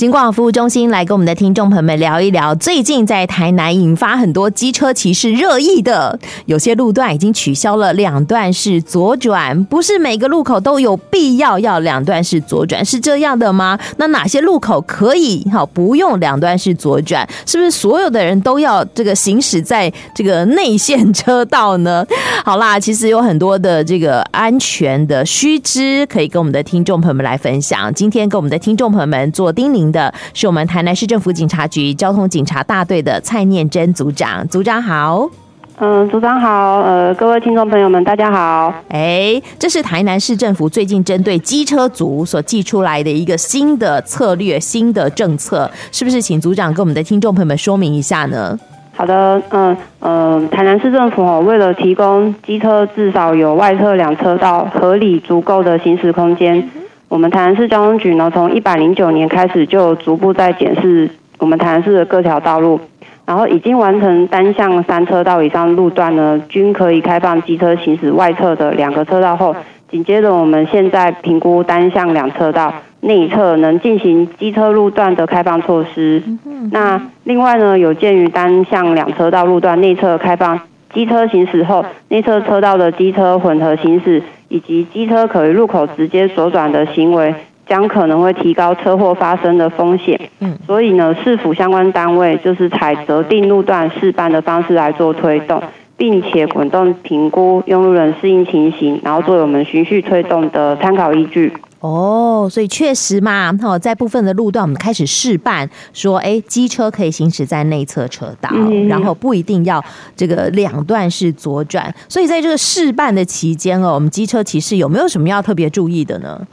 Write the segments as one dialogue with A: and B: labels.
A: 警广服务中心来跟我们的听众朋友们聊一聊，最近在台南引发很多机车骑士热议的，有些路段已经取消了两段式左转，不是每个路口都有必要要两段式左转，是这样的吗？那哪些路口可以好不用两段式左转？是不是所有的人都要这个行驶在这个内线车道呢？好啦，其实有很多的这个安全的须知可以跟我们的听众朋友们来分享。今天跟我们的听众朋友们做叮咛的是我们台南市政府警察局交通警察大队的蔡念真组长，组长好。
B: 嗯，组长好。呃，各位听众朋友们，大家好。
A: 哎，这是台南市政府最近针对机车族所寄出来的一个新的策略、新的政策，是不是？请组长跟我们的听众朋友们说明一下呢？
B: 好的，嗯嗯，台南市政府哦，为了提供机车至少有外侧两车道合理足够的行驶空间。我们台南市交通局呢，从一百零九年开始就逐步在检视我们台南市的各条道路，然后已经完成单向三车道以上路段呢，均可以开放机车行驶外侧的两个车道后，紧接着我们现在评估单向两车道内侧能进行机车路段的开放措施。那另外呢，有鉴于单向两车道路段内侧开放。机车行驶后，内侧车道的机车混合行驶，以及机车可于路口直接左转的行为，将可能会提高车祸发生的风险。嗯，所以呢，市府相关单位就是采择定路段试办的方式来做推动，并且滚动评估用路人适应情形，然后作为我们循序推动的参考依据。
A: 哦，所以确实嘛，哈，在部分的路段我们开始试办，说，哎，机车可以行驶在内侧车道，嗯，然后不一定要这个两段式左转。所以在这个试办的期间哦，我们机车骑士有没有什么要特别注意的呢？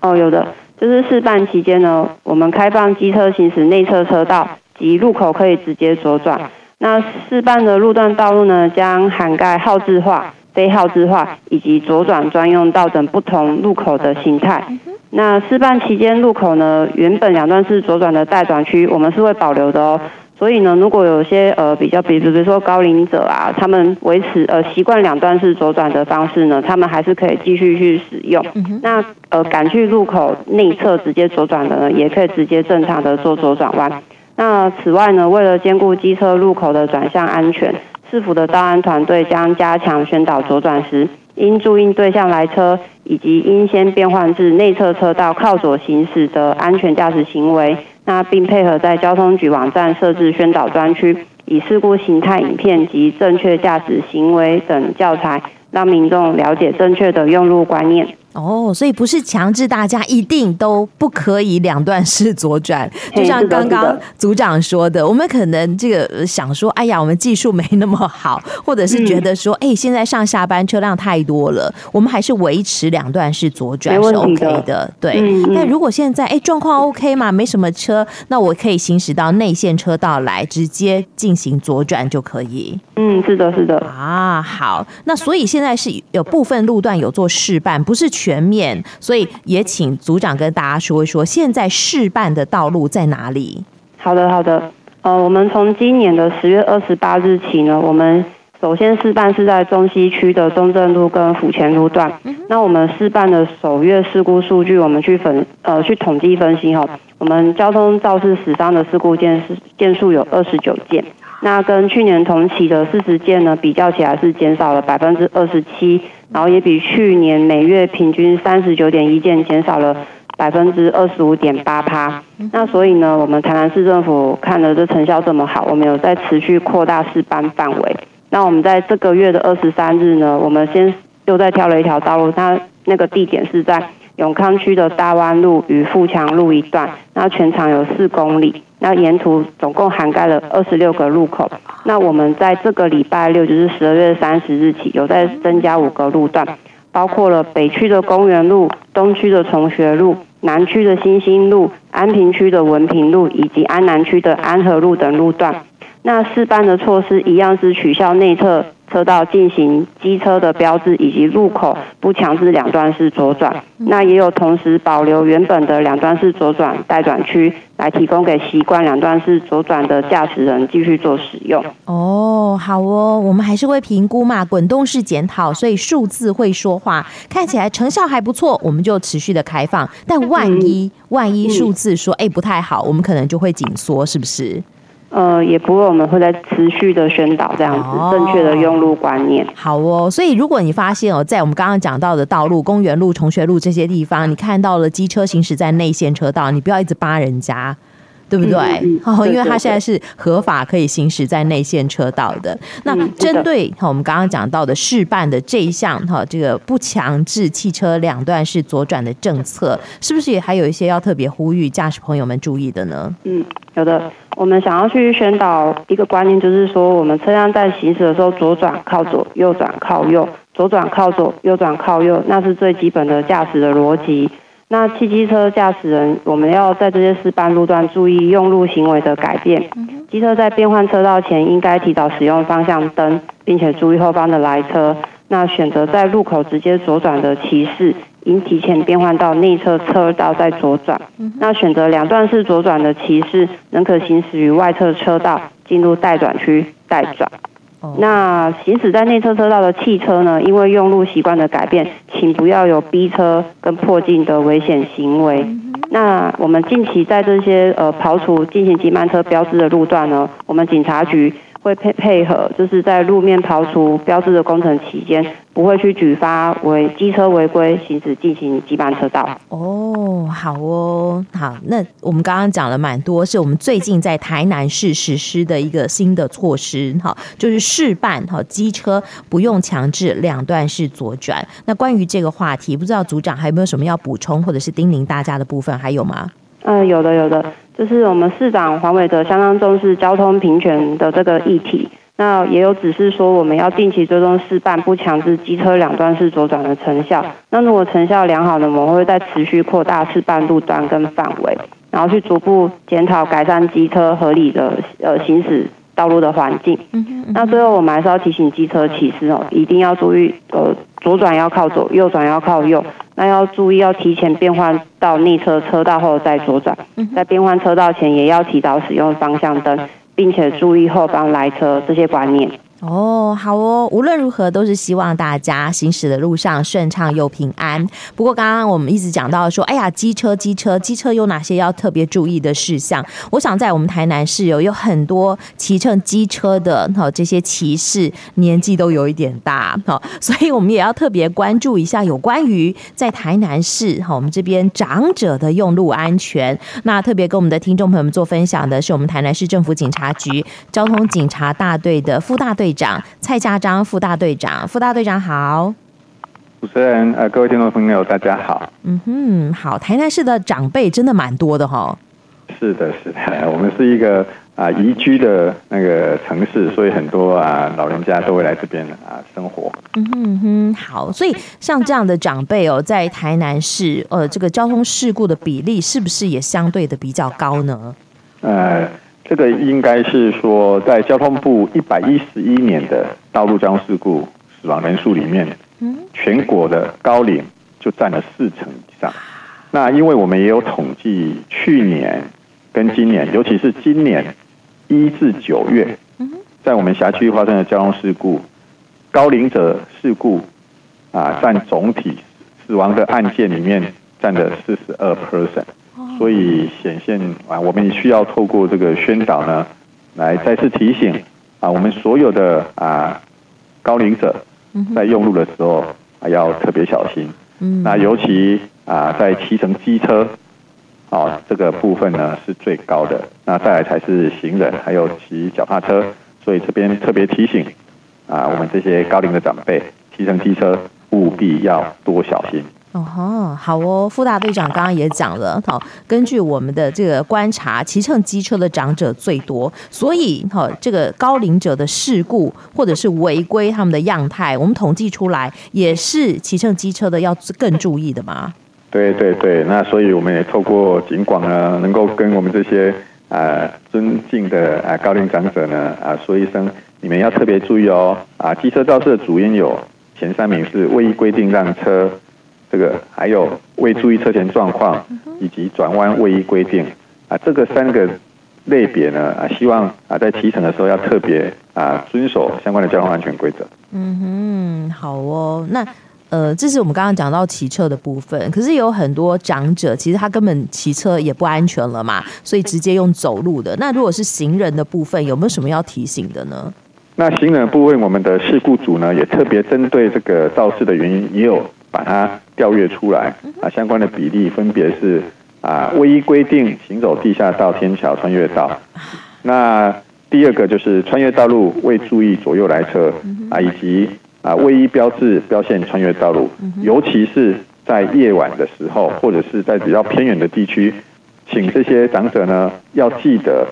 B: 哦，有的，就是试办期间呢，我们开放机车行驶内侧车道及路口可以直接左转。那试办的路段道路呢，将涵盖号志化。非号志化以及左转专用道等不同路口的形态。那试办期间路口呢，原本两段式左转的待转区，我们是会保留的哦。所以呢，如果有些呃比较，比如比如说高龄者啊，他们维持呃习惯两段式左转的方式呢，他们还是可以继续去使用。那呃赶去路口内侧直接左转的呢，也可以直接正常的做左转弯。那此外呢，为了兼顾机车路口的转向安全。市府的道安团队将加强宣导左转时应注意对向来车，以及应先变换至内侧车道靠左行驶的安全驾驶行为。那并配合在交通局网站设置宣导专区，以事故形态影片及正确驾驶行为等教材，让民众了解正确的用路观念。
A: 哦，所以不是强制大家一定都不可以两段式左转，就像刚刚组长说的，我们可能这个想说，哎呀，我们技术没那么好，或者是觉得说，哎，现在上下班车辆太多了，我们还是维持两段式左转是 OK 的，对。那如果现在哎状况 OK 嘛，没什么车，那我可以行驶到内线车道来，直接进行左转就可以。
B: 嗯，是的，是的。
A: 啊，好，那所以现在是有部分路段有做示范，不是。全面，所以也请组长跟大家说一说，现在试办的道路在哪里？
B: 好的，好的。呃，我们从今年的十月二十八日起呢，我们首先试办是在中西区的中正路跟府前路段。嗯、那我们试办的首月事故数据，我们去分呃去统计分析哈，我们交通肇事死伤的事故件是件数有二十九件。那跟去年同期的四十件呢，比较起来是减少了百分之二十七，然后也比去年每月平均三十九点一件减少了百分之二十五点八趴。那所以呢，我们台南市政府看了这成效这么好，我们有在持续扩大试办范围。那我们在这个月的二十三日呢，我们先又再挑了一条道路，它那个地点是在永康区的大湾路与富强路一段，那全长有四公里。那沿途总共涵盖了二十六个路口。那我们在这个礼拜六，就是十二月三十日起，有在增加五个路段，包括了北区的公园路、东区的崇学路、南区的新兴路、安平区的文平路以及安南区的安和路等路段。那试办的措施一样是取消内侧车道进行机车的标志，以及路口不强制两段式左转。那也有同时保留原本的两段式左转待转区，来提供给习惯两段式左转的驾驶人继续做使用。
A: 哦，好哦，我们还是会评估嘛，滚动式检讨，所以数字会说话，看起来成效还不错，我们就持续的开放。但万一、嗯、万一数字说哎、嗯、不太好，我们可能就会紧缩，是不是？
B: 呃，也不会，我们会在持续的宣导这样子、哦、正确的用路观念。
A: 好哦，所以如果你发现哦，在我们刚刚讲到的道路、公园路、重学路这些地方，你看到了机车行驶在内线车道，你不要一直扒人家。对不对？好、嗯，因为它现在是合法可以行驶在内线车道的。那针对哈我们刚刚讲到的试办的这一项哈，这个不强制汽车两段式左转的政策，是不是也还有一些要特别呼吁驾驶朋友们注意的呢？
B: 嗯，有的。我们想要去宣导一个观念，就是说，我们车辆在行驶的时候，左转靠左，右转靠右，左转靠左，右转靠右，那是最基本的驾驶的逻辑。那汽机车驾驶人，我们要在这些试办路段注意用路行为的改变。机车在变换车道前，应该提早使用方向灯，并且注意后方的来车。那选择在路口直接左转的骑士，应提前变换到内侧车道再左转。那选择两段式左转的骑士，仍可行驶于外侧车道，进入待转区待转。那行驶在内侧车道的汽车呢？因为用路习惯的改变，请不要有逼车跟迫近的危险行为。那我们近期在这些呃刨除进行急慢车标志的路段呢，我们警察局。会配配合，就是在路面刨除标志的工程期间，不会去举发违机车违规行驶进行急慢车道。
A: 哦，好哦，好。那我们刚刚讲了蛮多，是我们最近在台南市实施的一个新的措施，哈，就是试办哈机车不用强制两段式左转。那关于这个话题，不知道组长还有没有什么要补充或者是叮咛大家的部分，还有吗？
B: 嗯，有的，有的。就是我们市长黄伟哲相当重视交通平权的这个议题，那也有指示说我们要定期追踪试办不强制机车两段式左转的成效。那如果成效良好呢，我们会再持续扩大试办路段跟范围，然后去逐步检讨改善机车合理的呃行驶道路的环境。那最后我们还是要提醒机车骑士哦，一定要注意呃左转要靠左，右转要靠右。那要注意，要提前变换到逆车车道后再左转，在变换车道前也要提早使用方向灯，并且注意后方来车这些观念。
A: 哦，好哦，无论如何都是希望大家行驶的路上顺畅又平安。不过刚刚我们一直讲到说，哎呀，机车机车机车有哪些要特别注意的事项？我想在我们台南市有有很多骑乘机车的哈，这些骑士年纪都有一点大哈，所以我们也要特别关注一下有关于在台南市哈，我们这边长者的用路安全。那特别跟我们的听众朋友们做分享的是我们台南市政府警察局交通警察大队的副大队长蔡家章副大队长，副大队长好，
C: 主持人呃，各位听众朋友大家好，
A: 嗯哼，好，台南市的长辈真的蛮多的哈，
C: 是的，是的，我们是一个啊宜居的那个城市，所以很多啊老人家都会来这边啊生活，
A: 嗯哼嗯哼，好，所以像这样的长辈哦，在台南市呃这个交通事故的比例是不是也相对的比较高呢？
C: 呃。这个应该是说，在交通部一百一十一年的道路交通事故死亡人数里面，全国的高龄就占了四成以上。那因为我们也有统计，去年跟今年，尤其是今年一至九月，在我们辖区发生的交通事故，高龄者事故啊，占总体死亡的案件里面占了四十二 percent。所以显现啊，我们也需要透过这个宣导呢，来再次提醒啊，我们所有的啊高龄者在用路的时候啊要特别小心。嗯那尤其啊在骑乘机车啊这个部分呢是最高的，那再来才是行人，还有骑脚踏车。所以这边特别提醒啊，我们这些高龄的长辈骑乘机车务必要多小心。
A: 哦吼，好哦，副大队长刚刚也讲了，好，根据我们的这个观察，骑乘机车的长者最多，所以哈，这个高龄者的事故或者是违规他们的样态，我们统计出来也是骑乘机车的要更注意的嘛。
C: 对对对，那所以我们也透过警广呢，能够跟我们这些啊、呃、尊敬的啊高龄长者呢啊说一声，你们要特别注意哦，啊，机车肇事的主因有前三名是未依规定让车，这个还有未注意车前状况，以及转弯位移规定，啊，这个三个类别呢，啊，希望啊在骑乘的时候要特别啊遵守相关的交通安全规则。
A: 嗯哼，好哦，那。呃，这是我们刚刚讲到骑车的部分，可是有很多长者，其实他根本骑车也不安全了嘛，所以直接用走路的。那如果是行人的部分，有没有什么要提醒的呢？
C: 那行人部分，我们的事故组呢，也特别针对这个肇事的原因，也有把它调阅出来啊，相关的比例分别是啊，未依规定行走地下道、天桥、穿越道。那第二个就是穿越道路未注意左右来车啊，以及。啊，未依标志标线穿越道路，尤其是在夜晚的时候，或者是在比较偏远的地区，请这些长者呢，要记得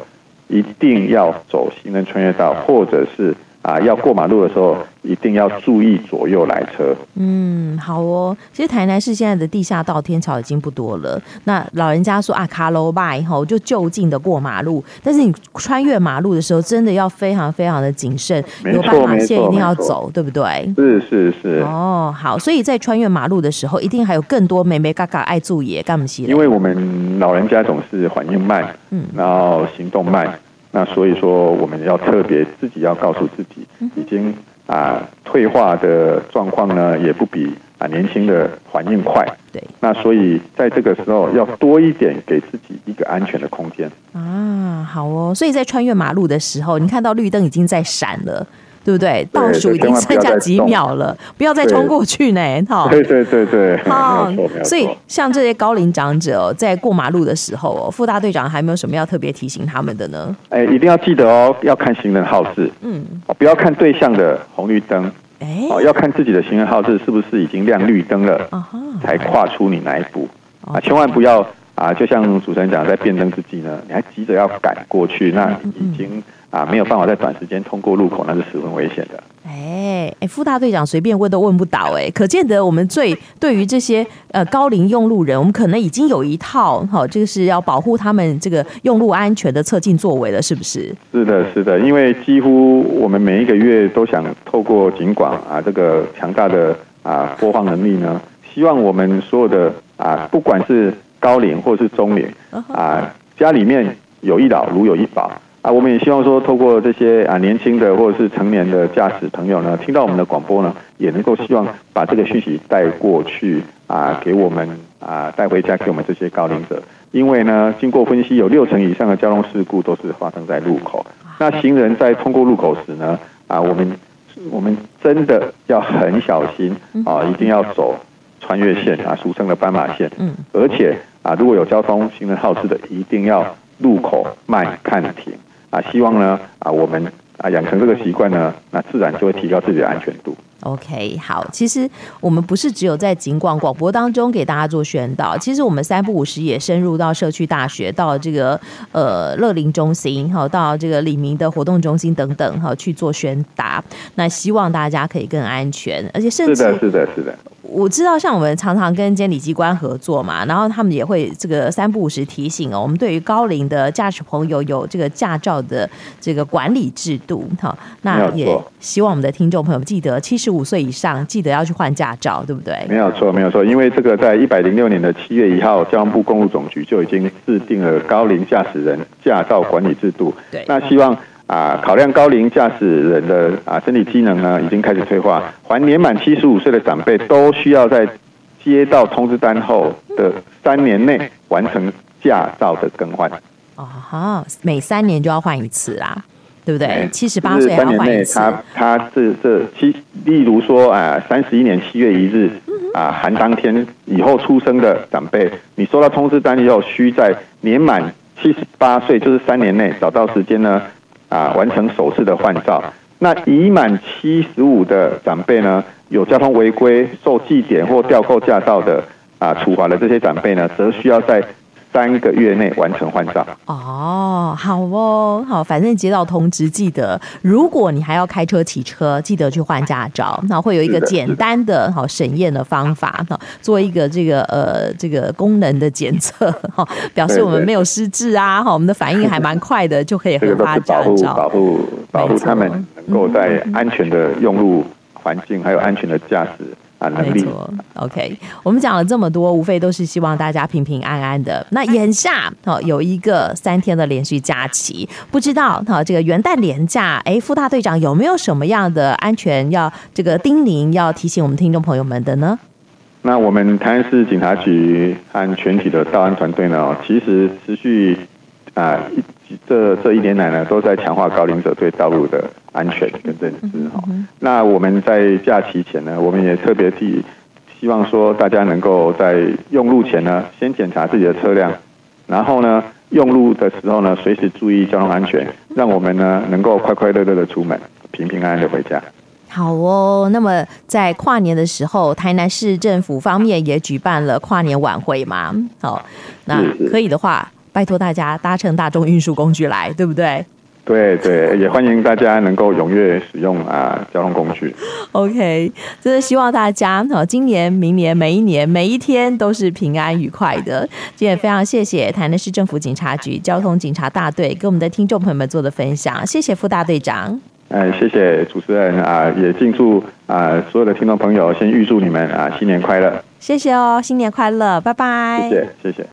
C: 一定要走行人穿越道，或者是。啊，要过马路的时候一定要注意左右来车。
A: 嗯，好哦。其实台南市现在的地下道天桥已经不多了。那老人家说啊，卡罗拜吼就就近的过马路，但是你穿越马路的时候，真的要非常非常的谨慎，有斑马线一定要走，对不对？
C: 是是是。
A: 哦，好，所以在穿越马路的时候，一定还有更多美眉嘎嘎爱注意，干不起。
C: 因为我们老人家总是反应慢，嗯，然后行动慢。那所以说，我们要特别自己要告诉自己，已经啊退化的状况呢，也不比啊年轻的反应快。对。那所以在这个时候，要多一点给自己一个安全的空间。
A: 啊，好哦。所以在穿越马路的时候，你看到绿灯已经在闪了。对不对？倒数已经剩下几秒了，不要再冲过去呢！哈，
C: 对对对对，
A: 好。所以像这些高龄长者哦，在过马路的时候哦，副大队长还没有什么要特别提醒他们的呢？
C: 哎，一定要记得哦，要看行人号志，嗯，不要看对向的红绿灯，哎，哦，要看自己的行人号志是不是已经亮绿灯了，才跨出你那一步啊，千万不要啊，就像主持人讲，在变灯之际呢，你还急着要赶过去，那已经。啊，没有办法在短时间通过路口，那是十分危险的。
A: 哎哎，副大队长随便问都问不倒哎，可见得我们最对于这些呃高龄用路人，我们可能已经有一套好，这个是要保护他们这个用路安全的侧进作为了，是不是？
C: 是的，是的，因为几乎我们每一个月都想透过警广啊这个强大的啊播放能力呢，希望我们所有的啊不管是高龄或是中龄啊，家里面有一老如有一宝。啊，我们也希望说，透过这些啊年轻的或者是成年的驾驶朋友呢，听到我们的广播呢，也能够希望把这个讯息带过去啊，给我们啊带回家给我们这些高龄者。因为呢，经过分析，有六成以上的交通事故都是发生在路口。那行人在通过路口时呢，啊，我们我们真的要很小心啊，一定要走穿越线啊，俗称的斑马线。嗯。而且啊，如果有交通行人号志的，一定要路口慢看停。啊，希望呢，啊，我们啊养成这个习惯呢，那自然就会提高自己的安全度。
A: OK，好，其实我们不是只有在警广广播当中给大家做宣导，其实我们三不五时也深入到社区大学，到这个呃乐龄中心，好，到这个李明的活动中心等等，哈，去做宣达。那希望大家可以更安全，而且甚至
C: 是的，是的，是的。
A: 我知道，像我们常常跟监理机关合作嘛，然后他们也会这个三不五时提醒哦，我们对于高龄的驾驶朋友有这个驾照的这个管理制度，哈，那也希望我们的听众朋友记得，七十五岁以上记得要去换驾照，对不对？
C: 没有错，没有错，因为这个在一百零六年的七月一号，交通部公路总局就已经制定了高龄驾驶人驾照管理制度。对，那希望。啊，考量高龄驾驶人的啊身体机能呢，已经开始退化，还年满七十五岁的长辈都需要在接到通知单后的三年内完成驾照的更换。
A: 哦好，每三年就要换一次啦，对不对？七十八岁还要换一次。
C: 他他这这七，例如说啊，三十一年七月一日啊，含当天以后出生的长辈，你收到通知单以后，需在年满七十八岁，就是三年内找到时间呢。啊，完成首次的换照。那已满七十五的长辈呢，有交通违规、受记点或吊扣驾照的啊处罚的这些长辈呢，则需要在三个月内完成换照。
A: 哦，好哦，好，反正接到通知，记得如果你还要开车骑车，记得去换驾照。那会有一个简单的好审验的方法，哈，做一个这个呃这个功能的检测，哈，表示我们没有失智啊，哈，我们的反应还蛮快的，就可以核发驾照，
C: 保护保护他们能够在安全的用路环境，还有安全的驾驶。没错
A: ，OK，我们讲了这么多，无非都是希望大家平平安安的。那眼下哦，有一个三天的连续假期，不知道哈，这个元旦连假，哎，副大队长有没有什么样的安全要这个叮咛，要提醒我们听众朋友们的呢？
C: 那我们台南市警察局和全体的道安团队呢，其实持续啊，这这一年来呢，都在强化高龄者对道路的。安全跟认知哈，那我们在假期前呢，我们也特别提，希望说大家能够在用路前呢，先检查自己的车辆，然后呢，用路的时候呢，随时注意交通安全，让我们呢能够快快乐乐的出门，平平安安的回家。
A: 好哦，那么在跨年的时候，台南市政府方面也举办了跨年晚会嘛？好，那可以的话，拜托大家搭乘大众运输工具来，对不对？
C: 对对，也欢迎大家能够踊跃使用啊交通工具。
A: OK，真的希望大家哈，今年、明年、每一年、每一天都是平安愉快的。今天也非常谢谢台南市政府警察局交通警察大队跟我们的听众朋友们做的分享，谢谢副大队长。
C: 哎，谢谢主持人啊，也敬祝啊所有的听众朋友，先预祝你们啊新年快乐。
A: 谢谢哦，新年快乐，拜拜。
C: 谢谢，谢谢。